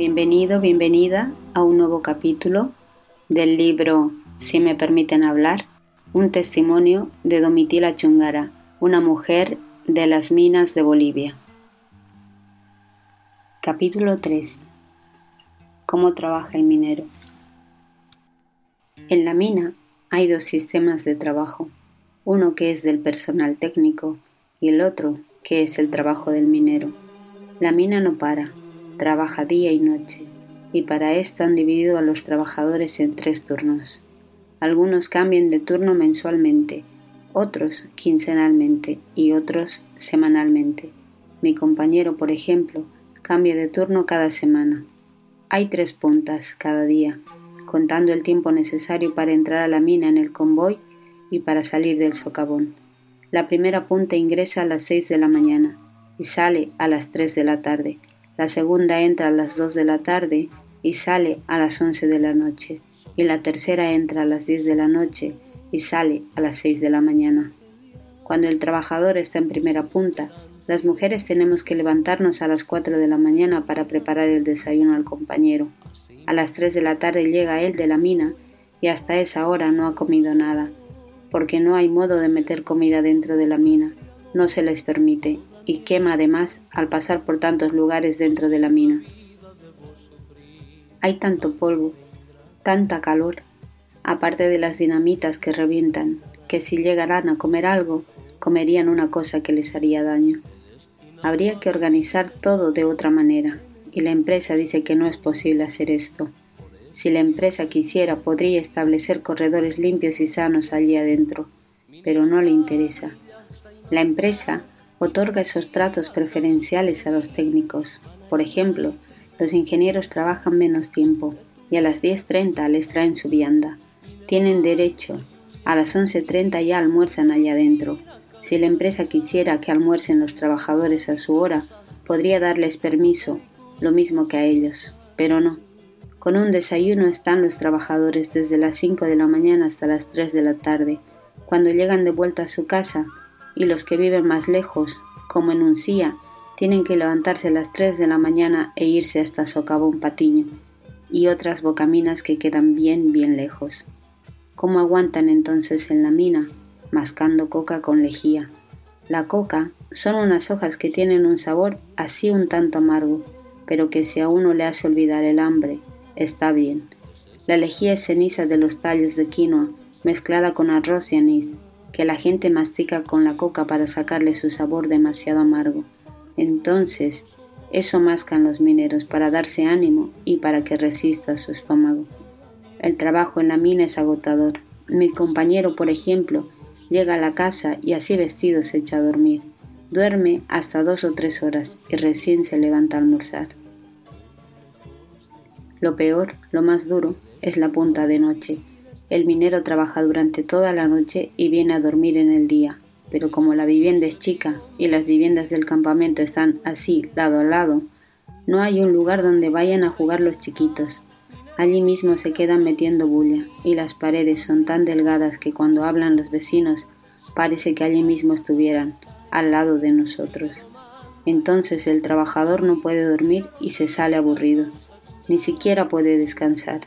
Bienvenido, bienvenida a un nuevo capítulo del libro Si me permiten hablar, un testimonio de Domitila Chungara, una mujer de las minas de Bolivia. Capítulo 3. ¿Cómo trabaja el minero? En la mina hay dos sistemas de trabajo, uno que es del personal técnico y el otro que es el trabajo del minero. La mina no para, trabaja día y noche, y para esto han dividido a los trabajadores en tres turnos. Algunos cambian de turno mensualmente, otros quincenalmente y otros semanalmente. Mi compañero, por ejemplo, cambia de turno cada semana. Hay tres puntas cada día, contando el tiempo necesario para entrar a la mina en el convoy y para salir del socavón. La primera punta ingresa a las seis de la mañana y sale a las tres de la tarde la segunda entra a las 2 de la tarde y sale a las 11 de la noche, y la tercera entra a las 10 de la noche y sale a las 6 de la mañana. Cuando el trabajador está en primera punta, las mujeres tenemos que levantarnos a las 4 de la mañana para preparar el desayuno al compañero. A las 3 de la tarde llega él de la mina y hasta esa hora no ha comido nada, porque no hay modo de meter comida dentro de la mina, no se les permite y quema además al pasar por tantos lugares dentro de la mina. Hay tanto polvo, tanta calor, aparte de las dinamitas que revientan, que si llegaran a comer algo, comerían una cosa que les haría daño. Habría que organizar todo de otra manera, y la empresa dice que no es posible hacer esto. Si la empresa quisiera, podría establecer corredores limpios y sanos allí adentro, pero no le interesa. La empresa otorga esos tratos preferenciales a los técnicos. Por ejemplo, los ingenieros trabajan menos tiempo y a las 10.30 les traen su vianda. Tienen derecho. A las 11.30 ya almuerzan allá adentro. Si la empresa quisiera que almuercen los trabajadores a su hora, podría darles permiso, lo mismo que a ellos. Pero no. Con un desayuno están los trabajadores desde las 5 de la mañana hasta las 3 de la tarde. Cuando llegan de vuelta a su casa, y los que viven más lejos, como en Uncía, tienen que levantarse a las 3 de la mañana e irse hasta Socavón Patiño, y otras bocaminas que quedan bien, bien lejos. ¿Cómo aguantan entonces en la mina? Mascando coca con lejía. La coca son unas hojas que tienen un sabor así un tanto amargo, pero que si a uno le hace olvidar el hambre, está bien. La lejía es ceniza de los tallos de quinoa, mezclada con arroz y anís, que la gente mastica con la coca para sacarle su sabor demasiado amargo. Entonces, eso mascan los mineros para darse ánimo y para que resista su estómago. El trabajo en la mina es agotador. Mi compañero, por ejemplo, llega a la casa y así vestido se echa a dormir. Duerme hasta dos o tres horas y recién se levanta a almorzar. Lo peor, lo más duro, es la punta de noche, el minero trabaja durante toda la noche y viene a dormir en el día, pero como la vivienda es chica y las viviendas del campamento están así, lado a lado, no hay un lugar donde vayan a jugar los chiquitos. Allí mismo se quedan metiendo bulla y las paredes son tan delgadas que cuando hablan los vecinos parece que allí mismo estuvieran, al lado de nosotros. Entonces el trabajador no puede dormir y se sale aburrido, ni siquiera puede descansar.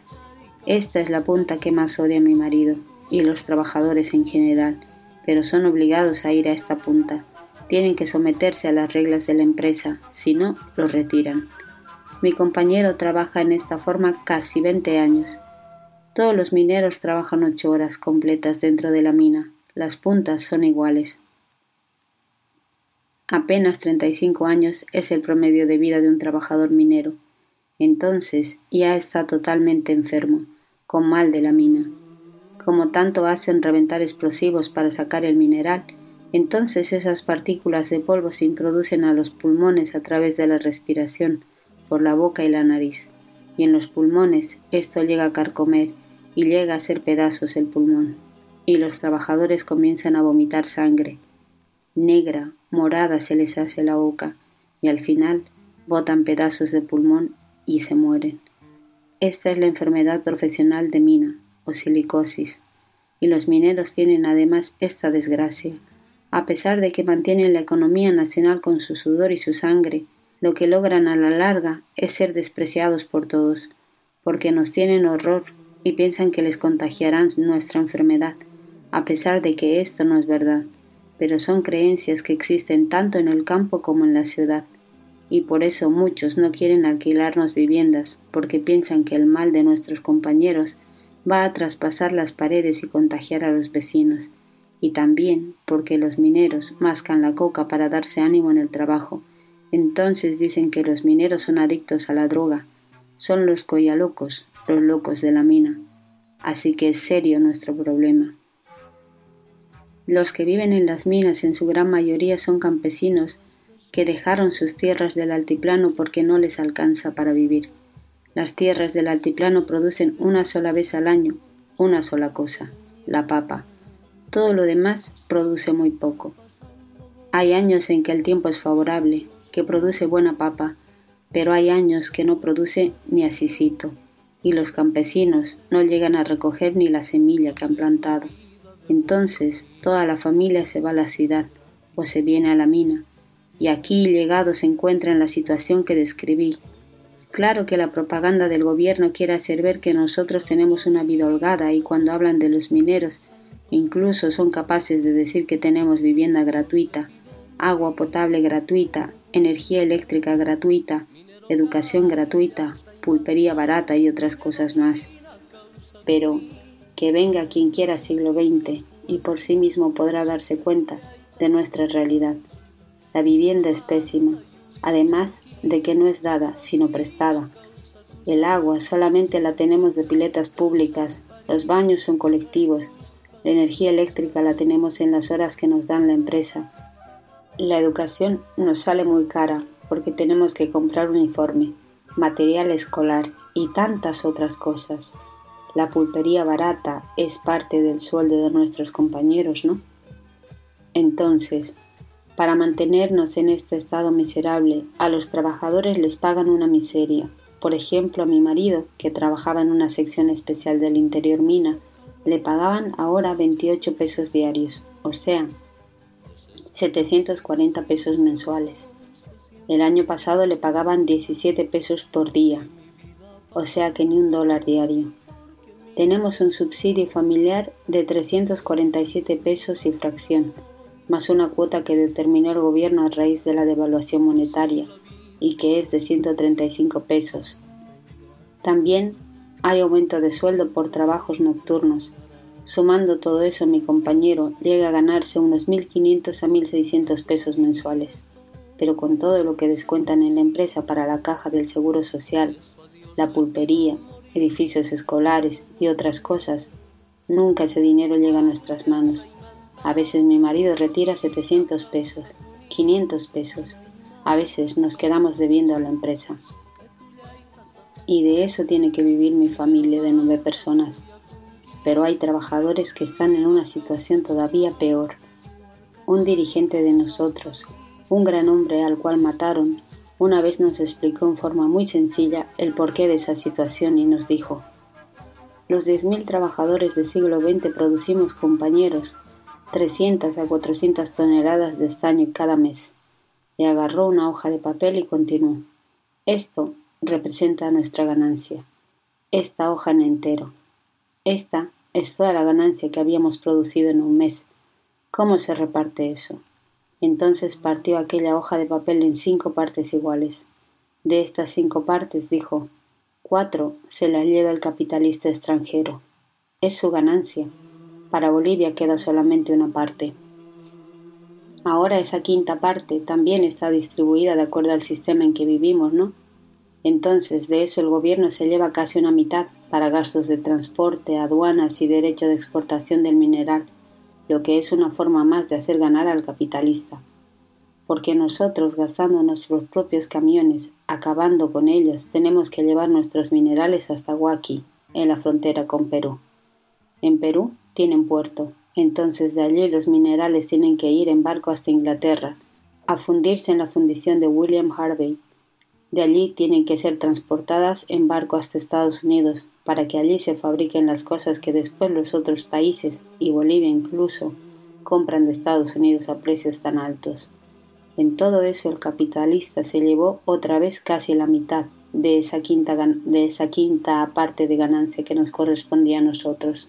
Esta es la punta que más odia mi marido y los trabajadores en general, pero son obligados a ir a esta punta. Tienen que someterse a las reglas de la empresa, si no, los retiran. Mi compañero trabaja en esta forma casi 20 años. Todos los mineros trabajan ocho horas completas dentro de la mina. Las puntas son iguales. Apenas 35 años es el promedio de vida de un trabajador minero. Entonces ya está totalmente enfermo con mal de la mina. Como tanto hacen reventar explosivos para sacar el mineral, entonces esas partículas de polvo se introducen a los pulmones a través de la respiración, por la boca y la nariz, y en los pulmones esto llega a carcomer y llega a ser pedazos el pulmón, y los trabajadores comienzan a vomitar sangre. Negra, morada se les hace la boca, y al final botan pedazos de pulmón y se mueren. Esta es la enfermedad profesional de mina o silicosis, y los mineros tienen además esta desgracia. A pesar de que mantienen la economía nacional con su sudor y su sangre, lo que logran a la larga es ser despreciados por todos, porque nos tienen horror y piensan que les contagiarán nuestra enfermedad, a pesar de que esto no es verdad, pero son creencias que existen tanto en el campo como en la ciudad, y por eso muchos no quieren alquilarnos viviendas, porque piensan que el mal de nuestros compañeros va a traspasar las paredes y contagiar a los vecinos, y también porque los mineros mascan la coca para darse ánimo en el trabajo, entonces dicen que los mineros son adictos a la droga, son los locos, los locos de la mina. Así que es serio nuestro problema. Los que viven en las minas en su gran mayoría son campesinos que dejaron sus tierras del altiplano porque no les alcanza para vivir. Las tierras del altiplano producen una sola vez al año una sola cosa, la papa. Todo lo demás produce muy poco. Hay años en que el tiempo es favorable, que produce buena papa, pero hay años que no produce ni asisito, y los campesinos no llegan a recoger ni la semilla que han plantado. Entonces toda la familia se va a la ciudad o se viene a la mina, y aquí llegado se encuentra en la situación que describí. Claro que la propaganda del gobierno quiere hacer ver que nosotros tenemos una vida holgada y cuando hablan de los mineros incluso son capaces de decir que tenemos vivienda gratuita, agua potable gratuita energía eléctrica gratuita, educación gratuita, pulpería barata y otras cosas más. Pero que venga quien quiera siglo XX y por sí mismo podrá darse cuenta de nuestra realidad. La vivienda es pésima, además de que no es dada, sino prestada. El agua solamente la tenemos de piletas públicas, los baños son colectivos, la energía eléctrica la tenemos en las horas que nos dan la empresa, la educación nos sale muy cara porque tenemos que comprar uniforme, material escolar y tantas otras cosas. La pulpería barata es parte del sueldo de nuestros compañeros, ¿no? Entonces, para mantenernos en este estado miserable, a los trabajadores les pagan una miseria. Por ejemplo, a mi marido, que trabajaba en una sección especial del interior mina, le pagaban ahora 28 pesos diarios, o sea, 740 pesos mensuales. El año pasado le pagaban 17 pesos por día, o sea que ni un dólar diario. Tenemos un subsidio familiar de 347 pesos y fracción, más una cuota que determinó el gobierno a raíz de la devaluación monetaria y que es de 135 pesos. También hay aumento de sueldo por trabajos nocturnos, Sumando todo eso, mi compañero llega a ganarse unos 1.500 a 1.600 pesos mensuales. Pero con todo lo que descuentan en la empresa para la caja del Seguro Social, la pulpería, edificios escolares y otras cosas, nunca ese dinero llega a nuestras manos. A veces mi marido retira 700 pesos, 500 pesos. A veces nos quedamos debiendo a la empresa. Y de eso tiene que vivir mi familia de nueve personas pero hay trabajadores que están en una situación todavía peor. Un dirigente de nosotros, un gran hombre al cual mataron, una vez nos explicó en forma muy sencilla el porqué de esa situación y nos dijo, los 10.000 trabajadores del siglo XX producimos compañeros 300 a 400 toneladas de estaño cada mes. Y agarró una hoja de papel y continuó. Esto representa nuestra ganancia. Esta hoja en entero. Esta es toda la ganancia que habíamos producido en un mes. ¿Cómo se reparte eso? Entonces partió aquella hoja de papel en cinco partes iguales. De estas cinco partes, dijo, cuatro se las lleva el capitalista extranjero. Es su ganancia. Para Bolivia queda solamente una parte. Ahora esa quinta parte también está distribuida de acuerdo al sistema en que vivimos, ¿no? Entonces de eso el gobierno se lleva casi una mitad para gastos de transporte, aduanas y derecho de exportación del mineral, lo que es una forma más de hacer ganar al capitalista. Porque nosotros, gastando nuestros propios camiones, acabando con ellos, tenemos que llevar nuestros minerales hasta Huaki, en la frontera con Perú. En Perú tienen puerto, entonces de allí los minerales tienen que ir en barco hasta Inglaterra, a fundirse en la fundición de William Harvey, de allí tienen que ser transportadas en barco hasta Estados Unidos para que allí se fabriquen las cosas que después los otros países, y Bolivia incluso, compran de Estados Unidos a precios tan altos. En todo eso el capitalista se llevó otra vez casi la mitad de esa quinta, de esa quinta parte de ganancia que nos correspondía a nosotros.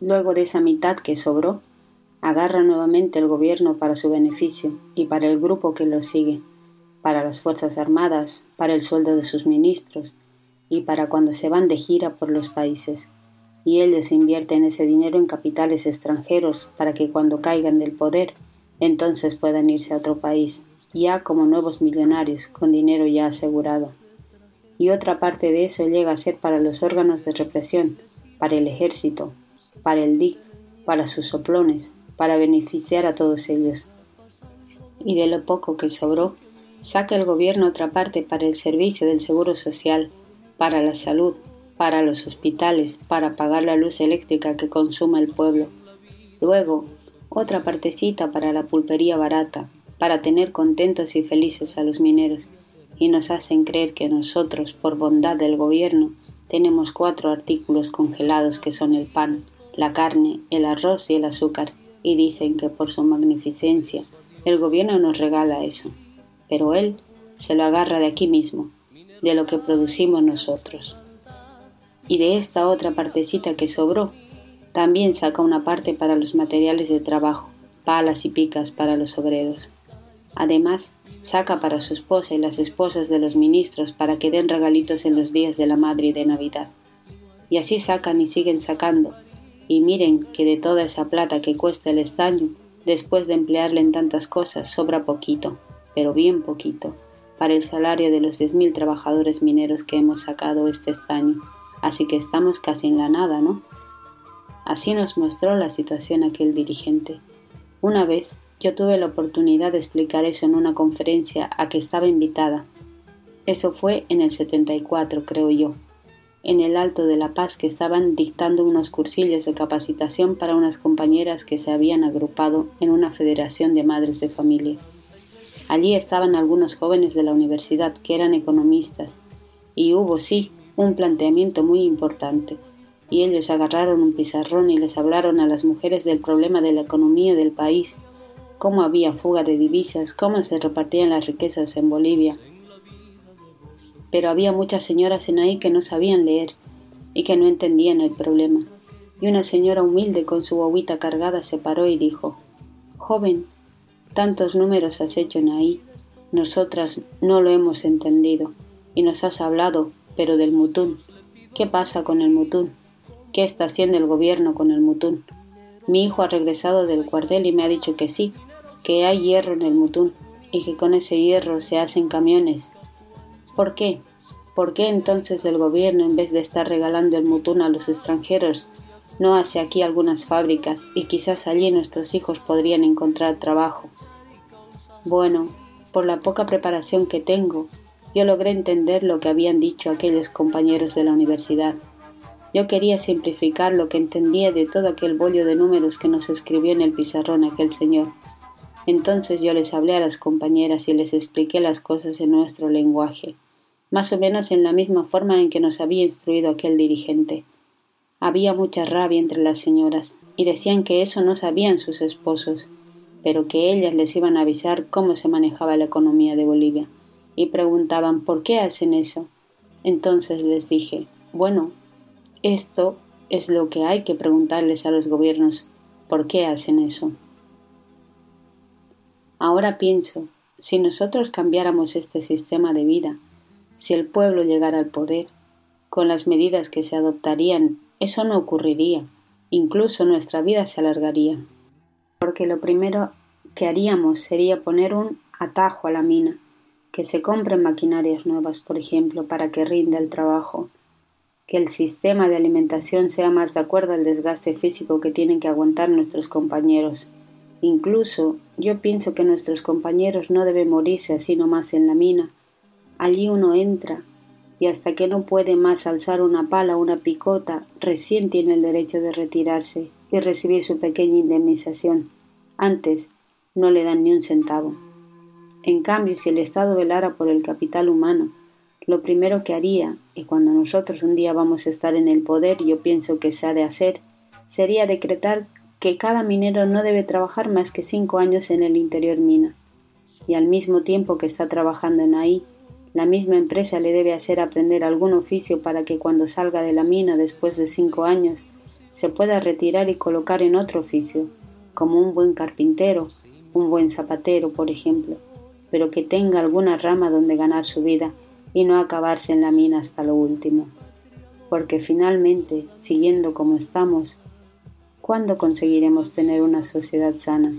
Luego de esa mitad que sobró, agarra nuevamente el gobierno para su beneficio y para el grupo que lo sigue, para las Fuerzas Armadas, para el sueldo de sus ministros y para cuando se van de gira por los países. Y ellos invierten ese dinero en capitales extranjeros para que cuando caigan del poder, entonces puedan irse a otro país, ya como nuevos millonarios, con dinero ya asegurado. Y otra parte de eso llega a ser para los órganos de represión, para el ejército, para el DIC, para sus soplones, para beneficiar a todos ellos. Y de lo poco que sobró, saca el gobierno otra parte para el servicio del seguro social, para la salud, para los hospitales, para pagar la luz eléctrica que consuma el pueblo. Luego, otra partecita para la pulpería barata, para tener contentos y felices a los mineros, y nos hacen creer que nosotros, por bondad del gobierno, tenemos cuatro artículos congelados que son el pan, la carne, el arroz y el azúcar, y dicen que por su magnificencia el gobierno nos regala eso, pero él se lo agarra de aquí mismo, de lo que producimos nosotros. Y de esta otra partecita que sobró, también saca una parte para los materiales de trabajo, palas y picas para los obreros. Además, saca para su esposa y las esposas de los ministros para que den regalitos en los días de la madre y de Navidad. Y así sacan y siguen sacando, y miren que de toda esa plata que cuesta el estaño, después de emplearle en tantas cosas, sobra poquito, pero bien poquito, para el salario de los diez mil trabajadores mineros que hemos sacado este estaño. Así que estamos casi en la nada, ¿no? Así nos mostró la situación aquel dirigente. Una vez yo tuve la oportunidad de explicar eso en una conferencia a que estaba invitada. Eso fue en el 74, creo yo, en el Alto de la Paz que estaban dictando unos cursillos de capacitación para unas compañeras que se habían agrupado en una federación de madres de familia. Allí estaban algunos jóvenes de la universidad que eran economistas, y hubo, sí, un planteamiento muy importante, y ellos agarraron un pizarrón y les hablaron a las mujeres del problema de la economía del país, cómo había fuga de divisas, cómo se repartían las riquezas en Bolivia, pero había muchas señoras en ahí que no sabían leer y que no entendían el problema. Y una señora humilde con su bobita cargada se paró y dijo Joven, tantos números has hecho en ahí, nosotras no lo hemos entendido, y nos has hablado, pero del mutún. ¿Qué pasa con el mutún? ¿Qué está haciendo el gobierno con el mutún? Mi hijo ha regresado del cuartel y me ha dicho que sí, que hay hierro en el mutún, y que con ese hierro se hacen camiones ¿Por qué? ¿Por qué entonces el gobierno, en vez de estar regalando el mutún a los extranjeros, no hace aquí algunas fábricas y quizás allí nuestros hijos podrían encontrar trabajo? Bueno, por la poca preparación que tengo, yo logré entender lo que habían dicho aquellos compañeros de la universidad. Yo quería simplificar lo que entendía de todo aquel bollo de números que nos escribió en el pizarrón aquel señor. Entonces yo les hablé a las compañeras y les expliqué las cosas en nuestro lenguaje más o menos en la misma forma en que nos había instruido aquel dirigente. Había mucha rabia entre las señoras, y decían que eso no sabían sus esposos, pero que ellas les iban a avisar cómo se manejaba la economía de Bolivia, y preguntaban ¿por qué hacen eso? Entonces les dije, bueno, esto es lo que hay que preguntarles a los gobiernos, ¿por qué hacen eso? Ahora pienso, si nosotros cambiáramos este sistema de vida, si el pueblo llegara al poder, con las medidas que se adoptarían, eso no ocurriría. Incluso nuestra vida se alargaría. Porque lo primero que haríamos sería poner un atajo a la mina, que se compren maquinarias nuevas, por ejemplo, para que rinda el trabajo, que el sistema de alimentación sea más de acuerdo al desgaste físico que tienen que aguantar nuestros compañeros. Incluso yo pienso que nuestros compañeros no deben morirse así nomás en la mina, Allí uno entra y hasta que no puede más alzar una pala o una picota, recién tiene el derecho de retirarse y recibir su pequeña indemnización. Antes no le dan ni un centavo. En cambio, si el Estado velara por el capital humano, lo primero que haría, y cuando nosotros un día vamos a estar en el poder, yo pienso que se ha de hacer, sería decretar que cada minero no debe trabajar más que cinco años en el interior mina, y al mismo tiempo que está trabajando en ahí, la misma empresa le debe hacer aprender algún oficio para que cuando salga de la mina después de cinco años se pueda retirar y colocar en otro oficio, como un buen carpintero, un buen zapatero, por ejemplo, pero que tenga alguna rama donde ganar su vida y no acabarse en la mina hasta lo último. Porque finalmente, siguiendo como estamos, ¿cuándo conseguiremos tener una sociedad sana?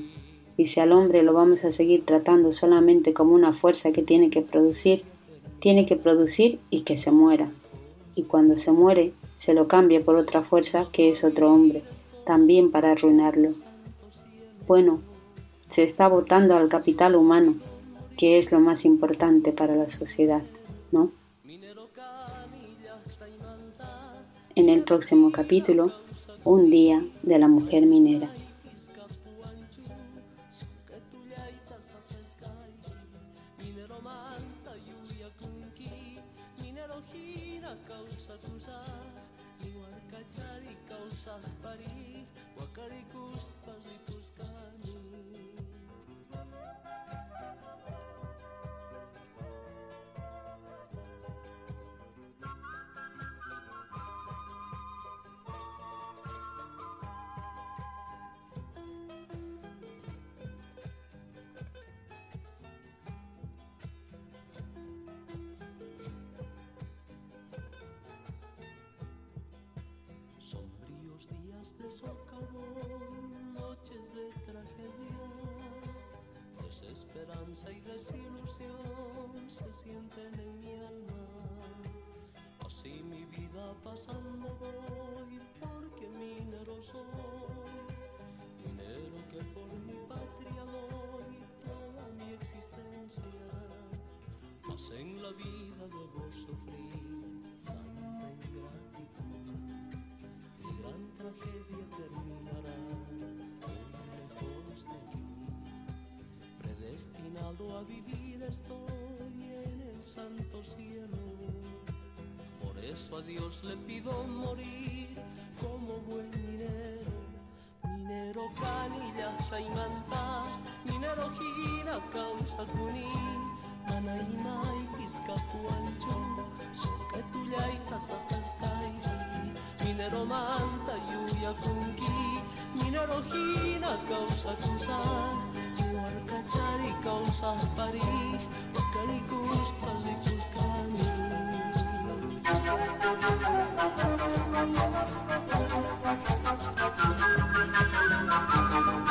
Y si al hombre lo vamos a seguir tratando solamente como una fuerza que tiene que producir, tiene que producir y que se muera. Y cuando se muere, se lo cambia por otra fuerza que es otro hombre, también para arruinarlo. Bueno, se está votando al capital humano, que es lo más importante para la sociedad, ¿no? En el próximo capítulo, un día de la mujer minera. causa kusa Ni warka cari causa pari Wakari kus pari desesperanza y desilusión se sienten en mi alma. Así mi vida pasando voy, porque minero soy, minero que por mi patria doy toda mi existencia. Mas en la vida debo sufrir a vivir estoy en el santo cielo. Por eso a Dios le pido morir como buen minero. Minero canilla saimanta, minero gira causa cuní, anaima y piscatuancho, soca tuya y minero manta yuya kunki minero hina causa Maka cari kau sah pari Bekalikus pasikus kami Thank.